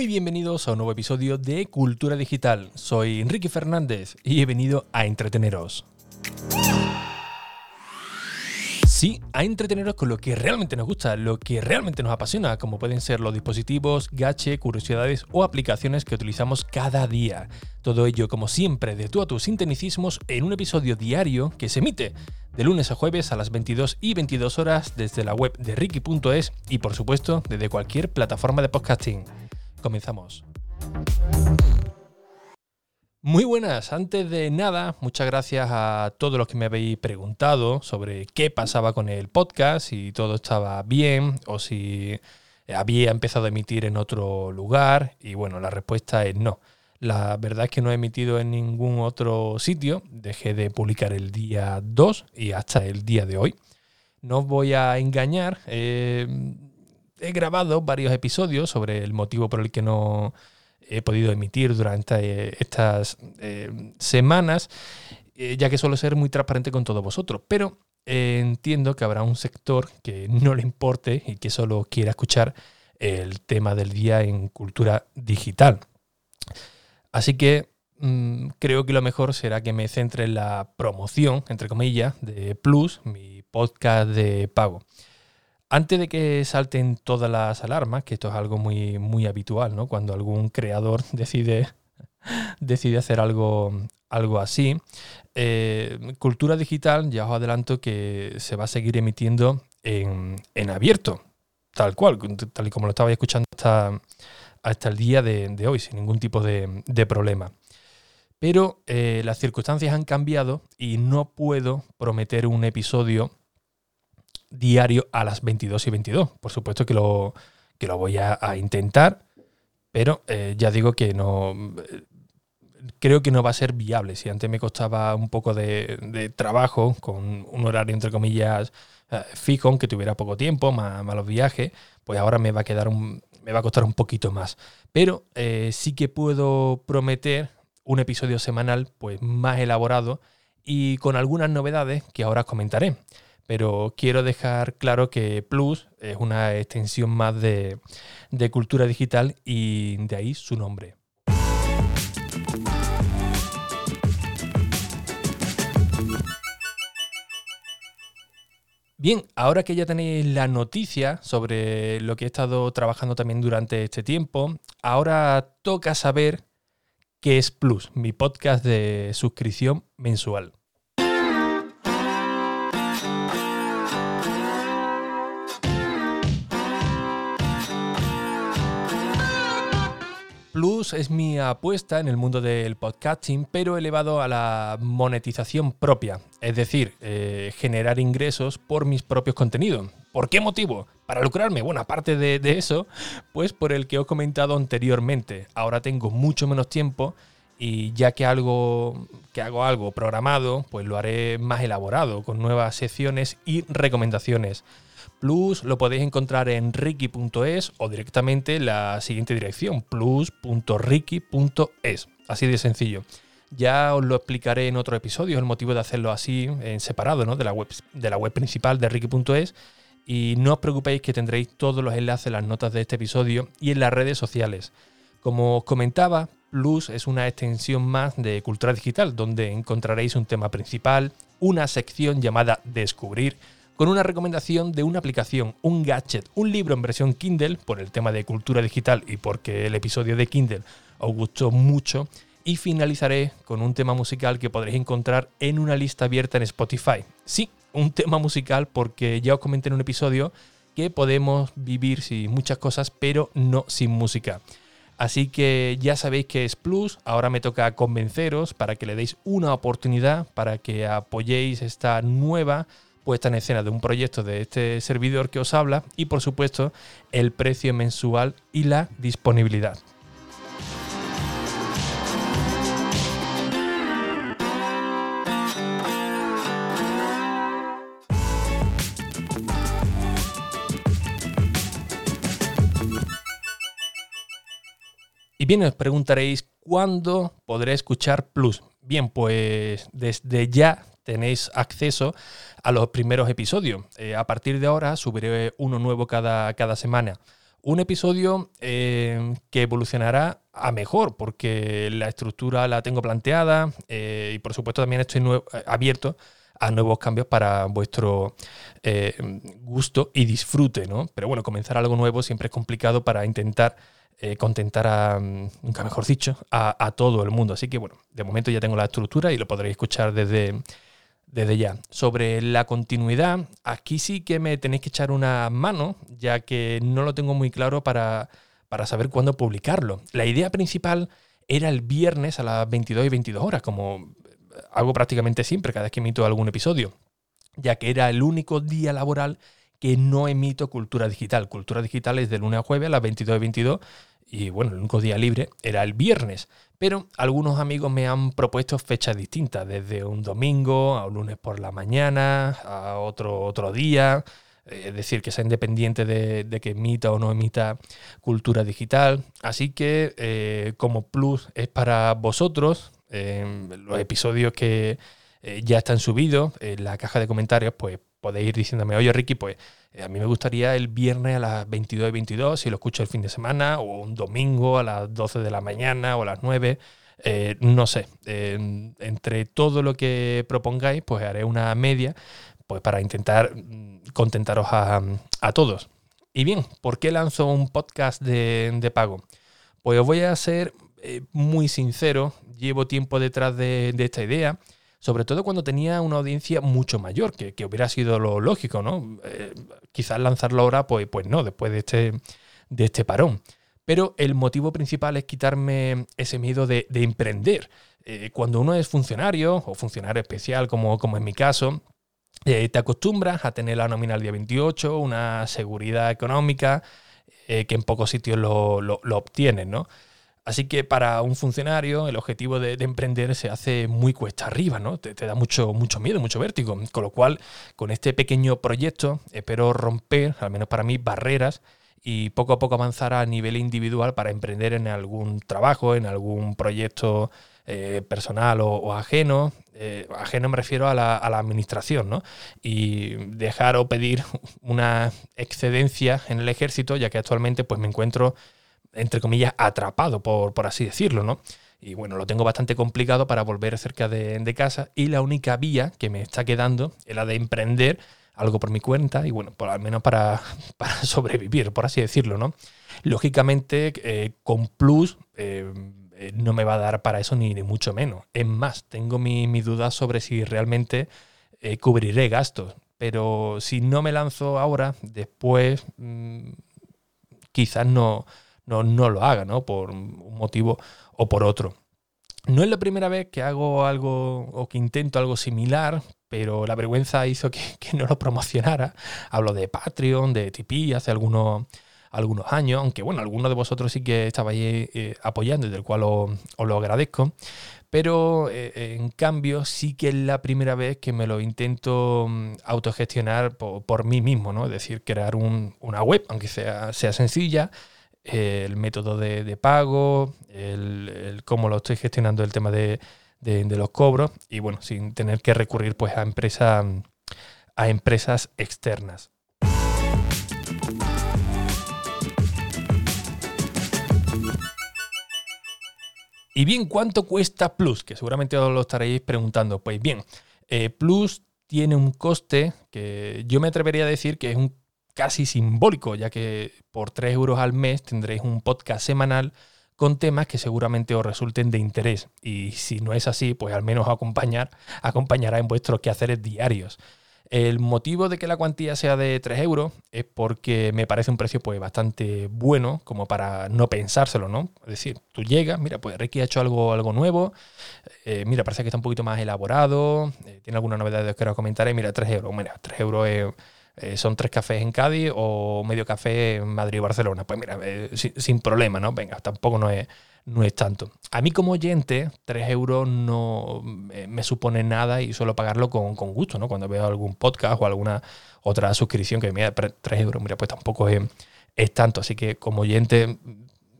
Muy bienvenidos a un nuevo episodio de Cultura Digital. Soy Enrique Fernández y he venido a entreteneros. Sí, a entreteneros con lo que realmente nos gusta, lo que realmente nos apasiona, como pueden ser los dispositivos, gache, curiosidades o aplicaciones que utilizamos cada día. Todo ello, como siempre, de tú a tus sinteticismos en un episodio diario que se emite de lunes a jueves a las 22 y 22 horas desde la web de Ricky.es y, por supuesto, desde cualquier plataforma de podcasting. Comenzamos. Muy buenas, antes de nada, muchas gracias a todos los que me habéis preguntado sobre qué pasaba con el podcast, si todo estaba bien o si había empezado a emitir en otro lugar y bueno, la respuesta es no. La verdad es que no he emitido en ningún otro sitio, dejé de publicar el día 2 y hasta el día de hoy. No os voy a engañar, eh, he grabado varios episodios sobre el motivo por el que no he podido emitir durante eh, estas eh, semanas, eh, ya que suelo ser muy transparente con todos vosotros. Pero entiendo que habrá un sector que no le importe y que solo quiera escuchar el tema del día en cultura digital. Así que mm, creo que lo mejor será que me centre en la promoción, entre comillas, de Plus, mi podcast de pago. Antes de que salten todas las alarmas, que esto es algo muy, muy habitual, ¿no? Cuando algún creador decide, decide hacer algo, algo así. Eh, cultura digital, ya os adelanto que se va a seguir emitiendo en, abierto, tal cual, tal y como lo estaba escuchando hasta, hasta el día de, hoy, sin ningún tipo de, problema. Pero eh, las circunstancias han cambiado y no puedo prometer un episodio diario a las 22 y 22. Por supuesto que lo, que lo voy a, intentar, pero eh, ya digo que no... Creo que no va a ser viable. Si antes me costaba un poco de, trabajo, con un horario entre comillas eh, fijo, aunque tuviera poco tiempo, más, los viajes, pues ahora me va a quedar un, me va a costar un poquito más. Pero eh, sí que puedo prometer un episodio semanal pues más elaborado y con algunas novedades que ahora comentaré pero quiero dejar claro que Plus es una extensión más de, cultura digital y de ahí su nombre. Bien, ahora que ya tenéis la noticia sobre lo que he estado trabajando también durante este tiempo, ahora toca saber qué es Plus, mi podcast de suscripción mensual. Plus es mi apuesta en el mundo del podcasting, pero elevado a la monetización propia, es decir, eh, generar ingresos por mis propios contenidos. ¿Por qué motivo? Para lucrarme. Bueno, aparte de, eso, pues por el que os he comentado anteriormente. Ahora tengo mucho menos tiempo y ya que algo que hago algo programado, pues lo haré más elaborado, con nuevas secciones y recomendaciones. Plus lo podéis encontrar en ricky.es o directamente en la siguiente dirección, plus.ricky.es. Así de sencillo. Ya os lo explicaré en otro episodio, el motivo de hacerlo así, en separado ¿no? de, la web, de la web principal de ricky.es. Y no os preocupéis que tendréis todos los enlaces en las notas de este episodio y en las redes sociales. Como os comentaba, Plus es una extensión más de Cultura Digital, donde encontraréis un tema principal, una sección llamada Descubrir, con una recomendación de una aplicación, un gadget, un libro en versión Kindle, por el tema de cultura digital y porque el episodio de Kindle os gustó mucho. Y finalizaré con un tema musical que podréis encontrar en una lista abierta en Spotify. Sí, un tema musical porque ya os comenté en un episodio que podemos vivir sin muchas cosas, pero no sin música. Así que ya sabéis que es Plus, ahora me toca convenceros para que le deis una oportunidad, para que apoyéis esta nueva puesta en escena de un proyecto de este servidor que os habla y por supuesto el precio mensual y la disponibilidad. Y bien, os preguntaréis cuándo podré escuchar Plus. Bien, pues desde ya tenéis acceso a los primeros episodios. Eh, a partir de ahora subiré uno nuevo cada, cada semana. Un episodio eh, que evolucionará a mejor, porque la estructura la tengo planteada y por supuesto también estoy abierto a nuevos cambios para vuestro gusto y disfrute, ¿no? Pero bueno, comenzar algo nuevo siempre es complicado para intentar eh, contentar a, mm, nunca mejor dicho, a, todo el mundo. Así que bueno, de momento ya tengo la estructura y lo podréis escuchar desde, desde ya. Sobre la continuidad, aquí sí que me tenéis que echar una mano, ya que no lo tengo muy claro para, para saber cuándo publicarlo. La idea principal era el viernes a las 22 y 22 horas, como hago prácticamente siempre cada vez que emito algún episodio, ya que era el único día laboral que no emito cultura digital. Cultura digital es de lunes a jueves a las 22 y 22 y bueno, el único día libre era el viernes. Pero algunos amigos me han propuesto fechas distintas, desde un domingo a un lunes por la mañana, a otro, otro día. Es decir, que sea independiente de, que emita o no emita cultura digital. Así que eh, como plus es para vosotros, los episodios que ya están subidos, en la caja de comentarios, pues podéis ir diciéndome, oye Ricky, pues eh, a mí me gustaría el viernes a las 22 y 22, si lo escucho el fin de semana, o un domingo a las 12 de la mañana o a las 9. Eh, no sé, entre todo lo que propongáis, pues haré una media pues para intentar mm, contentaros a, todos. Y bien, ¿por qué lanzo un podcast de, pago? Pues os voy a ser eh, muy sincero, llevo tiempo detrás de esta idea sobre todo cuando tenía una audiencia mucho mayor, que, hubiera sido lo lógico, ¿no? Eh, quizás lanzarlo ahora, pues, pues no, después de este, de este parón. Pero el motivo principal es quitarme ese miedo de, emprender. Eh, cuando uno es funcionario o funcionario especial, como, como en mi caso, te acostumbras a tener la nómina al día 28, una seguridad económica que en pocos sitios lo, lo, lo obtienes, ¿no? Así que para un funcionario el objetivo de, emprender se hace muy cuesta arriba, ¿no? Te, da mucho, mucho miedo, mucho vértigo. Con lo cual, con este pequeño proyecto, espero romper, al menos para mí, barreras y poco a poco avanzar a nivel individual para emprender en algún trabajo, en algún proyecto eh, personal o, ajeno. Eh, ajeno me refiero a la, a la, administración, ¿no? Y dejar o pedir una excedencia en el ejército, ya que actualmente pues, me encuentro entre comillas, atrapado, por, por así decirlo, ¿no? Y bueno, lo tengo bastante complicado para volver cerca de, casa y la única vía que me está quedando es la de emprender algo por mi cuenta y bueno, por al menos para, para sobrevivir, por así decirlo, ¿no? Lógicamente, eh, con Plus eh, eh, no me va a dar para eso ni, mucho menos. Es más, tengo mi dudas sobre si realmente cubriré gastos. Pero si no me lanzo ahora, después mm, quizás no, no, lo haga, ¿no? Por un motivo o por otro. No es la primera vez que hago algo o que intento algo similar, pero la vergüenza hizo que, no lo promocionara. Hablo de Patreon, de Tipeee hace algunos, algunos años, aunque bueno, algunos de vosotros sí que estabais eh, apoyando del cual os, lo agradezco. Pero eh, en cambio sí que es la primera vez que me lo intento mm, autogestionar por, mí mismo, ¿no? Es decir, crear una web, aunque sea, sea sencilla, el método de, pago, el, cómo lo estoy gestionando el tema de, los cobros y bueno, sin tener que recurrir pues a, empresa, a empresas externas. Y bien, ¿cuánto cuesta Plus? Que seguramente os lo estaréis preguntando. Pues bien, eh, Plus tiene un coste que yo me atrevería a decir que es un casi simbólico, ya que por 3 euros al mes tendréis un podcast semanal con temas que seguramente os resulten de interés. Y si no es así, pues al menos acompañar, acompañará en vuestros quehaceres diarios. El motivo de que la cuantía sea de 3 euros es porque me parece un precio pues bastante bueno como para no pensárselo, ¿no? Es decir, tú llegas, mira, pues Ricky ha hecho algo, algo nuevo, eh, mira, parece que está un poquito más elaborado, eh, tiene alguna novedad que os comentaré, mira, 3 euros, mira, 3 euros es son tres cafés en Cádiz o medio café en Madrid o Barcelona. Pues mira, eh, sin, problema, ¿no? Venga, tampoco no es, no es tanto. A mí como oyente, tres euros no me supone nada y suelo pagarlo con, gusto, ¿no? Cuando veo algún podcast o alguna otra suscripción que me da 3 euros, mira, pues tampoco es, tanto. Así que como oyente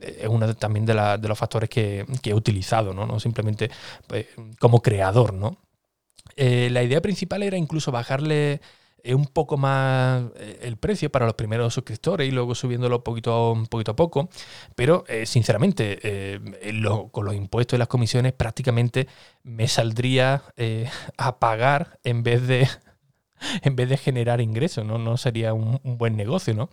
eh, es uno también de, los factores que, he utilizado, ¿no? no simplemente pues, como creador, ¿no? la idea principal era incluso bajarle es un poco más eh, el precio para los primeros suscriptores y luego subiéndolo poquito, poquito a poco. Pero eh, sinceramente, eh, con los impuestos y las comisiones prácticamente me saldría a pagar en vez de, en vez de generar ingresos, ¿no? No sería un, buen negocio, ¿no?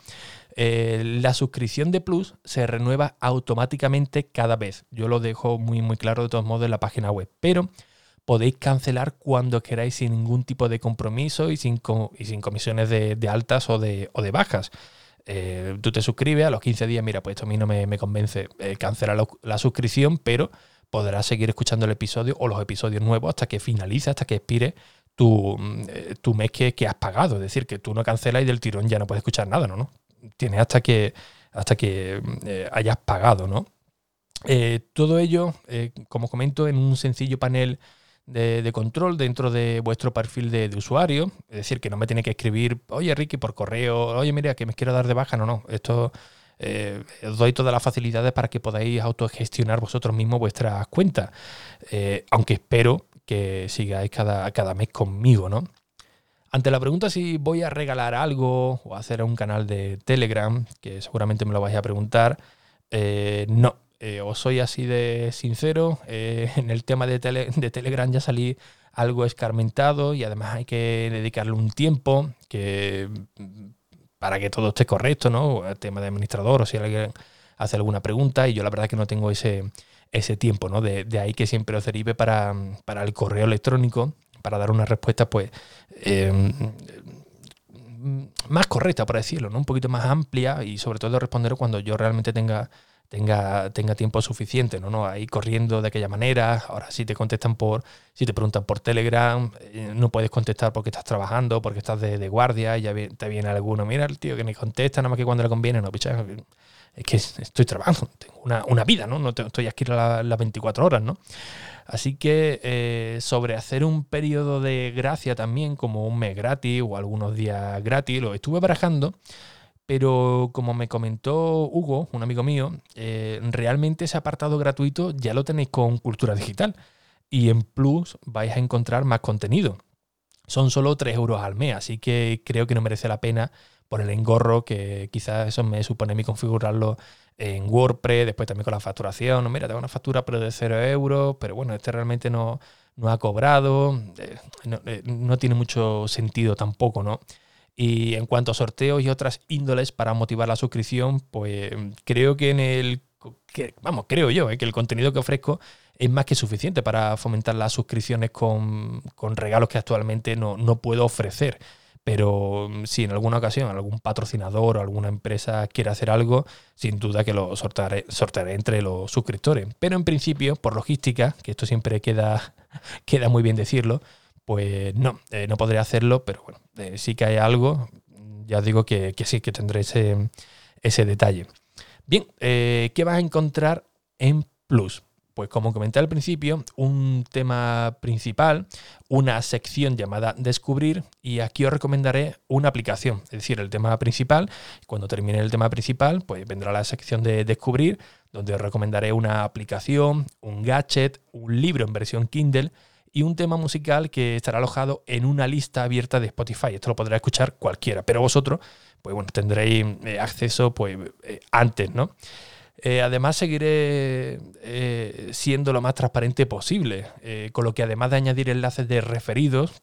la suscripción de Plus se renueva automáticamente cada vez. Yo lo dejo muy, muy claro de todos modos en la página web. Pero podéis cancelar cuando queráis sin ningún tipo de compromiso y sin, y sin comisiones de, altas o de, o de bajas. Eh, tú te suscribes a los 15 días, mira, pues esto a mí no me, convence, eh, cancelar la, suscripción, pero podrás seguir escuchando el episodio o los episodios nuevos hasta que finalice, hasta que expire tu, eh, tu mes que, has pagado. Es decir, que tú no cancelas y del tirón ya no puedes escuchar nada, ¿no? ¿no? Tienes hasta que, hasta que hayas pagado, ¿no? todo ello, como comento, en un sencillo panel de, control dentro de vuestro perfil de, usuario. Es decir, que no me tiene que escribir, oye Ricky, por correo, oye mira, que me quiero dar de baja. No, no, esto eh, os doy todas las facilidades para que podáis autogestionar vosotros mismos vuestras cuentas. Eh, aunque espero que sigáis cada, cada mes conmigo, ¿no? Ante la pregunta si voy a regalar algo o hacer un canal de Telegram, que seguramente me lo vais a preguntar, eh, no, eh, os soy así de sincero, eh, en el tema de, de, Telegram ya salí algo escarmentado y además hay que dedicarle un tiempo que, para que todo esté correcto, ¿no? El tema de administrador o si alguien hace alguna pregunta y yo la verdad que no tengo ese, ese tiempo, ¿no? De, ahí que siempre os derive para, para, el correo electrónico, para dar una respuesta pues em, más correcta, por decirlo, ¿no? Un poquito más amplia y sobre todo responder cuando yo realmente tenga tenga, tenga tiempo suficiente, ¿no? ¿no? Ahí corriendo de aquella manera. Ahora si te contestan por, si te preguntan por Telegram, eh, no puedes contestar porque estás trabajando, porque estás de, guardia, ya te viene alguno, mira el tío que ni contesta, nada más que cuando le conviene, no, picha, es que estoy trabajando, tengo una, vida, ¿no? No estoy aquí las, las 24 horas, ¿no? Así que eh, sobre hacer un periodo de gracia también, como un mes gratis o algunos días gratis, lo estuve barajando pero como me comentó Hugo, un amigo mío, eh, realmente ese apartado gratuito ya lo tenéis con Cultura Digital. Y en Plus vais a encontrar más contenido. Son solo 3 euros al mes, así que creo que no merece la pena por el engorro que quizás eso me supone a mí configurarlo en WordPress, después también con la facturación. Mira, tengo una factura pero de 0 euros, pero bueno, este realmente no, no ha cobrado. Eh, eh, no tiene mucho sentido tampoco, ¿no? Y en cuanto a sorteos y otras índoles para motivar la suscripción, pues creo que en el. vamos, creo yo, eh, que el contenido que ofrezco es más que suficiente para fomentar las suscripciones con, regalos que actualmente no, puedo ofrecer. Pero si en alguna ocasión algún patrocinador o alguna empresa quiere hacer algo, sin duda que lo sortearé, sortearé entre los suscriptores. Pero en principio, por logística, que esto siempre queda, queda muy bien decirlo, pues no, eh, no podré hacerlo, pero bueno, eh, sí que hay algo, ya os digo que, sí, que tendré ese, detalle. Bien, eh, ¿qué vas a encontrar en Plus? Pues como comenté al principio, un tema principal, una sección llamada Descubrir y aquí os recomendaré una aplicación, es decir, el tema principal. Cuando termine el tema principal, pues vendrá la sección de Descubrir, donde os recomendaré una aplicación, un gadget, un libro en versión Kindle y un tema musical que estará alojado en una lista abierta de Spotify. Esto lo podrá escuchar cualquiera, pero vosotros, pues bueno, tendréis eh, acceso pues eh, antes, ¿no? Eh, además, seguiré siendo lo más transparente posible, con lo que además de añadir enlaces de referidos,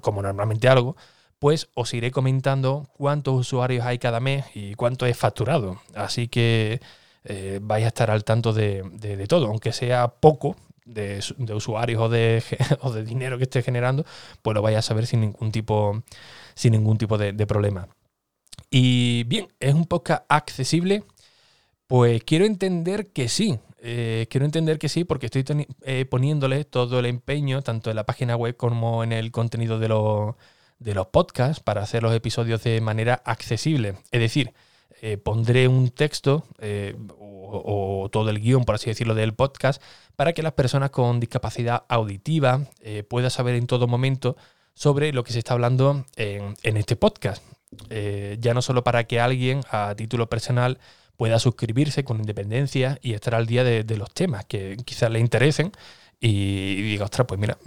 como, normalmente algo, pues os iré comentando cuántos usuarios hay cada mes y cuánto es facturado. Así que vais a estar al tanto de, todo, aunque sea poco, de, usuarios o de, o de, dinero que esté generando, pues lo vaya a saber sin ningún tipo, sin ningún tipo de, problema. Y bien, ¿es un podcast accesible? Pues quiero entender que sí. Eh, quiero entender que sí porque estoy eh, poniéndole todo el empeño, tanto en la página web como en el contenido de, los, de los podcasts, para hacer los episodios de manera accesible. Es decir, eh, pondré un texto todo el guion, por así decirlo, del podcast, para que las personas con discapacidad auditiva eh, puedan saber en todo momento sobre lo que se está hablando en, este podcast. Eh, ya no solo para que alguien a título personal pueda suscribirse con independencia y estar al día de, los temas que quizás le interesen y, diga, ostras, pues mira,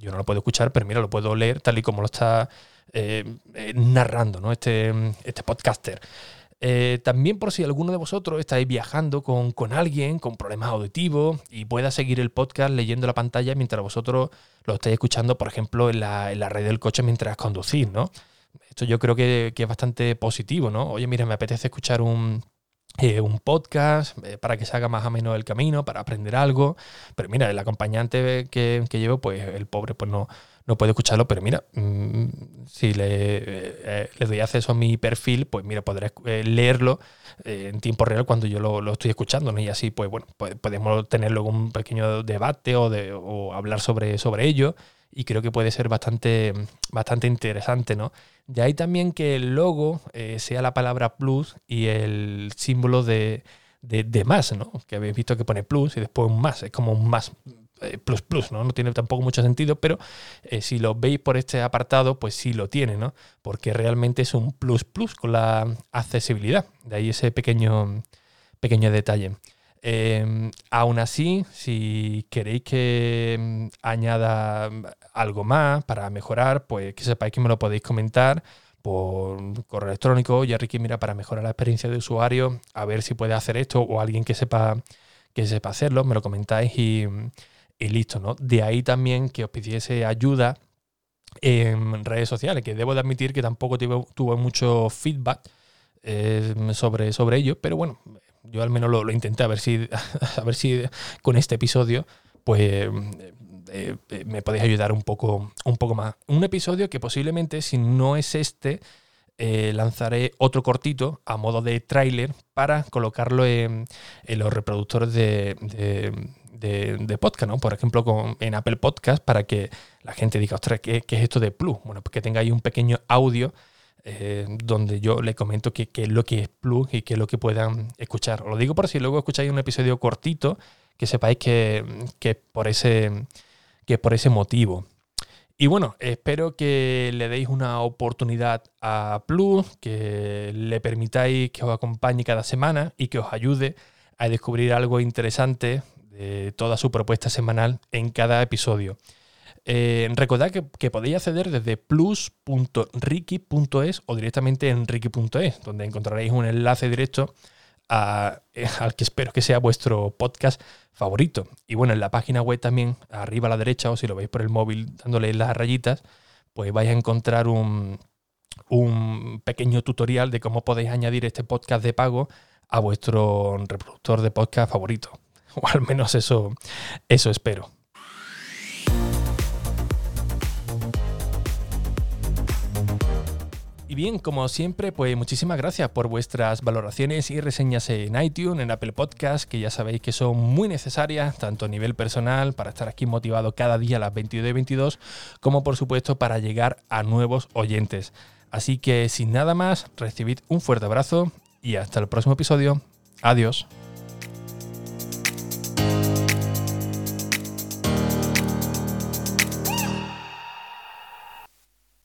yo no lo puedo escuchar, pero mira, lo puedo leer tal y como lo está narrando, ¿no? Este, este podcaster. Eh, también por si alguno de vosotros estáis viajando con, alguien con problemas auditivos y pueda seguir el podcast leyendo la pantalla mientras vosotros lo estáis escuchando, por ejemplo, en la, en la red del coche mientras conducís, ¿no? Esto yo creo que, es bastante positivo, ¿no? Oye, mira, me apetece escuchar un, eh, un podcast eh, para que se haga más o menos el camino, para aprender algo. Pero mira, el acompañante que, que llevo, pues el pobre, pues no, no puede escucharlo, pero mira, mm, si le, eh, le, doy acceso a mi perfil, pues mira, podré eh, leerlo eh, en tiempo real cuando yo lo, estoy escuchando, ¿no? Y así, pues bueno, podemos tener luego un pequeño debate o, hablar sobre, sobre ello. Y creo que puede ser bastante, bastante interesante, ¿no? De ahí también que el logo sea la palabra plus y el símbolo de, de, de, más, ¿no? Que habéis visto que pone plus y después un más, es como un más eh, plus plus, ¿no? No tiene tampoco mucho sentido, pero eh, si lo veis por este apartado, pues sí lo tiene, ¿no? Porque realmente es un plus plus con la accesibilidad. De ahí ese pequeño, pequeño detalle. Em, aún así, si queréis que mm, añada algo más para mejorar, pues que sepáis que me lo podéis comentar por correo electrónico. Ya Ricky, mira, para mejorar la experiencia de usuario, a ver si puede hacer esto o alguien que sepa que sepa hacerlo, me lo comentáis y, y listo, ¿no? De ahí también que os pidiese ayuda en redes sociales, que debo de admitir que tampoco tuve, mucho feedback eh, sobre, sobre ello, pero bueno, yo al menos lo, intenté a ver si a ver si con este episodio pues eh, eh, me podéis ayudar un poco, un poco más. Un episodio que posiblemente, si no es este, lanzaré otro cortito a modo de tráiler para colocarlo en, los reproductores de, de, podcast, ¿no? Por ejemplo, con, en Apple Podcast, para que la gente diga, ostras, ¿qué, es esto de Plus? Bueno, pues que tenga ahí un pequeño audio eh, donde yo le comento qué, es lo que es Plus y qué es lo que puedan escuchar. Os lo digo por si luego escucháis un episodio cortito, que sepáis que, que, por, ese, que por ese motivo. Y bueno, espero que le deis una oportunidad a Plus, que le permitáis que os acompañe cada semana y que os ayude a descubrir algo interesante toda su propuesta semanal en cada episodio. Eh, recordad que, podéis acceder desde plus.ricky.es o directamente en ricky.es, donde encontraréis un enlace directo eh, al que espero que sea vuestro podcast favorito. Y bueno, en la página web también, arriba a la derecha, o si lo veis por el móvil dándole las rayitas, pues vais a encontrar un, un pequeño tutorial de cómo podéis añadir este podcast de pago a vuestro reproductor de podcast favorito. O al menos eso, eso espero. Y bien, como siempre, pues muchísimas gracias por vuestras valoraciones y reseñas en iTunes, en Apple Podcast, que ya sabéis que son muy necesarias, tanto a nivel personal, para estar aquí motivado cada día a las 22 y 22, como por supuesto para llegar a nuevos oyentes. Así que sin nada más, recibid un fuerte abrazo y hasta el próximo episodio. Adiós.